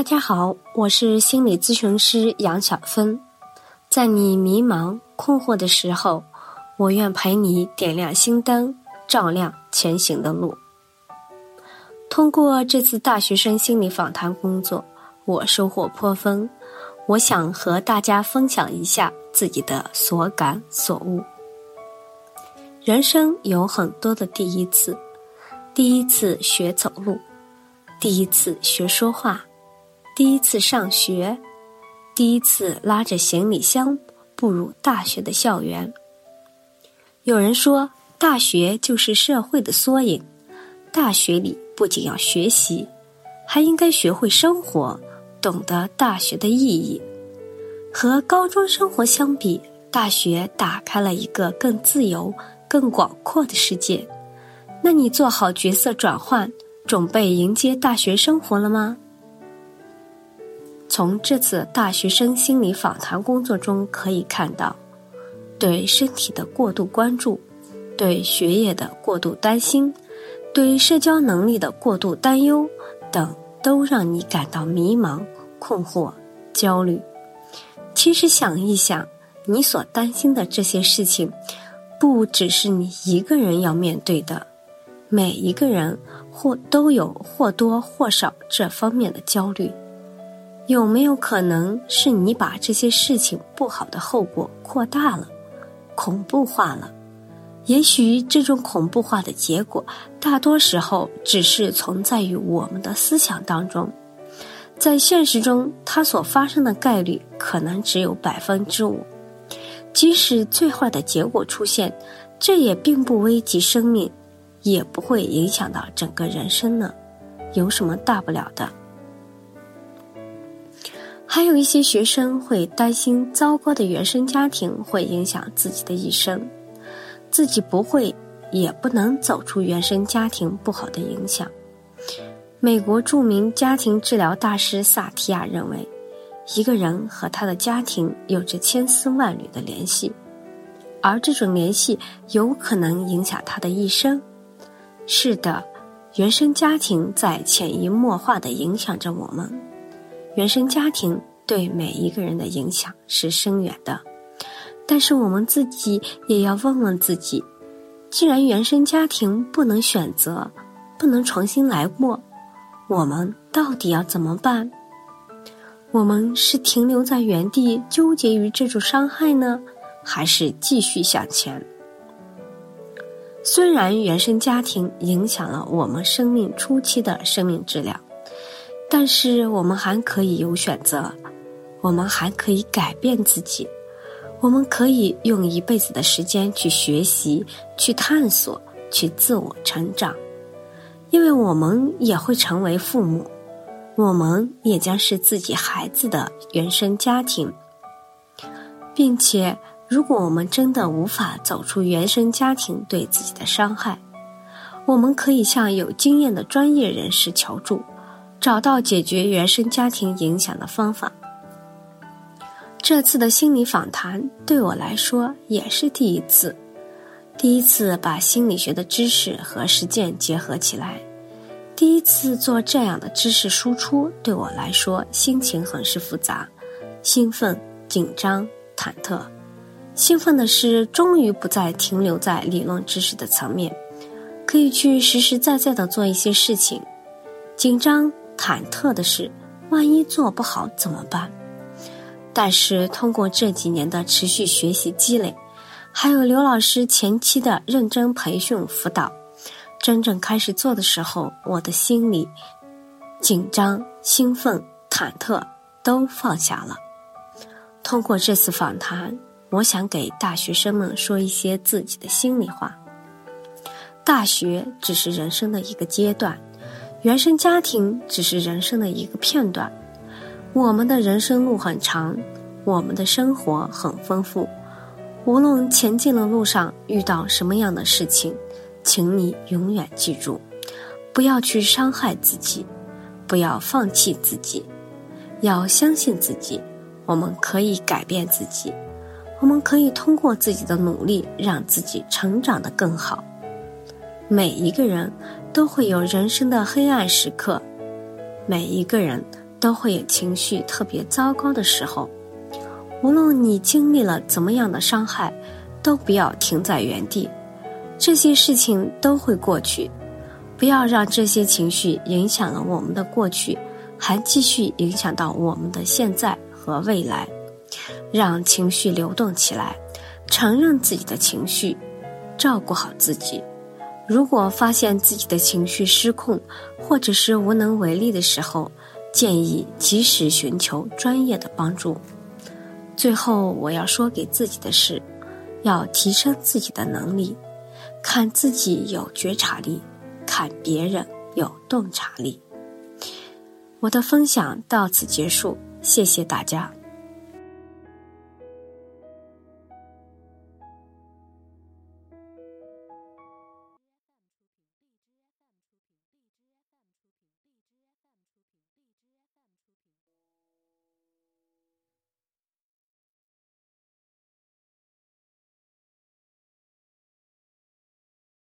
大家好，我是心理咨询师杨小芬。在你迷茫困惑的时候，我愿陪你点亮心灯，照亮前行的路。通过这次大学生心理访谈工作，我收获颇丰。我想和大家分享一下自己的所感所悟。人生有很多的第一次：第一次学走路，第一次学说话。第一次上学，第一次拉着行李箱步入大学的校园。有人说，大学就是社会的缩影。大学里不仅要学习，还应该学会生活，懂得大学的意义。和高中生活相比，大学打开了一个更自由、更广阔的世界。那你做好角色转换，准备迎接大学生活了吗？从这次大学生心理访谈工作中可以看到，对身体的过度关注，对学业的过度担心，对社交能力的过度担忧等，都让你感到迷茫、困惑、焦虑。其实想一想，你所担心的这些事情，不只是你一个人要面对的，每一个人或都有或多或少这方面的焦虑。有没有可能是你把这些事情不好的后果扩大了、恐怖化了？也许这种恐怖化的结果，大多时候只是存在于我们的思想当中，在现实中，它所发生的概率可能只有百分之五。即使最坏的结果出现，这也并不危及生命，也不会影响到整个人生呢，有什么大不了的？还有一些学生会担心糟糕的原生家庭会影响自己的一生，自己不会也不能走出原生家庭不好的影响。美国著名家庭治疗大师萨提亚认为，一个人和他的家庭有着千丝万缕的联系，而这种联系有可能影响他的一生。是的，原生家庭在潜移默化地影响着我们。原生家庭对每一个人的影响是深远的，但是我们自己也要问问自己：既然原生家庭不能选择，不能重新来过，我们到底要怎么办？我们是停留在原地纠结于这种伤害呢，还是继续向前？虽然原生家庭影响了我们生命初期的生命质量。但是我们还可以有选择，我们还可以改变自己，我们可以用一辈子的时间去学习、去探索、去自我成长，因为我们也会成为父母，我们也将是自己孩子的原生家庭，并且，如果我们真的无法走出原生家庭对自己的伤害，我们可以向有经验的专业人士求助。找到解决原生家庭影响的方法。这次的心理访谈对我来说也是第一次，第一次把心理学的知识和实践结合起来，第一次做这样的知识输出，对我来说心情很是复杂，兴奋、紧张、忐忑。兴奋的是，终于不再停留在理论知识的层面，可以去实实在在的做一些事情。紧张。忐忑的是，万一做不好怎么办？但是通过这几年的持续学习积累，还有刘老师前期的认真培训辅导，真正开始做的时候，我的心里紧张、兴奋、忐忑都放下了。通过这次访谈，我想给大学生们说一些自己的心里话。大学只是人生的一个阶段。原生家庭只是人生的一个片段，我们的人生路很长，我们的生活很丰富。无论前进的路上遇到什么样的事情，请你永远记住，不要去伤害自己，不要放弃自己，要相信自己。我们可以改变自己，我们可以通过自己的努力让自己成长得更好。每一个人。都会有人生的黑暗时刻，每一个人都会有情绪特别糟糕的时候。无论你经历了怎么样的伤害，都不要停在原地。这些事情都会过去，不要让这些情绪影响了我们的过去，还继续影响到我们的现在和未来。让情绪流动起来，承认自己的情绪，照顾好自己。如果发现自己的情绪失控，或者是无能为力的时候，建议及时寻求专业的帮助。最后，我要说给自己的是，要提升自己的能力，看自己有觉察力，看别人有洞察力。我的分享到此结束，谢谢大家。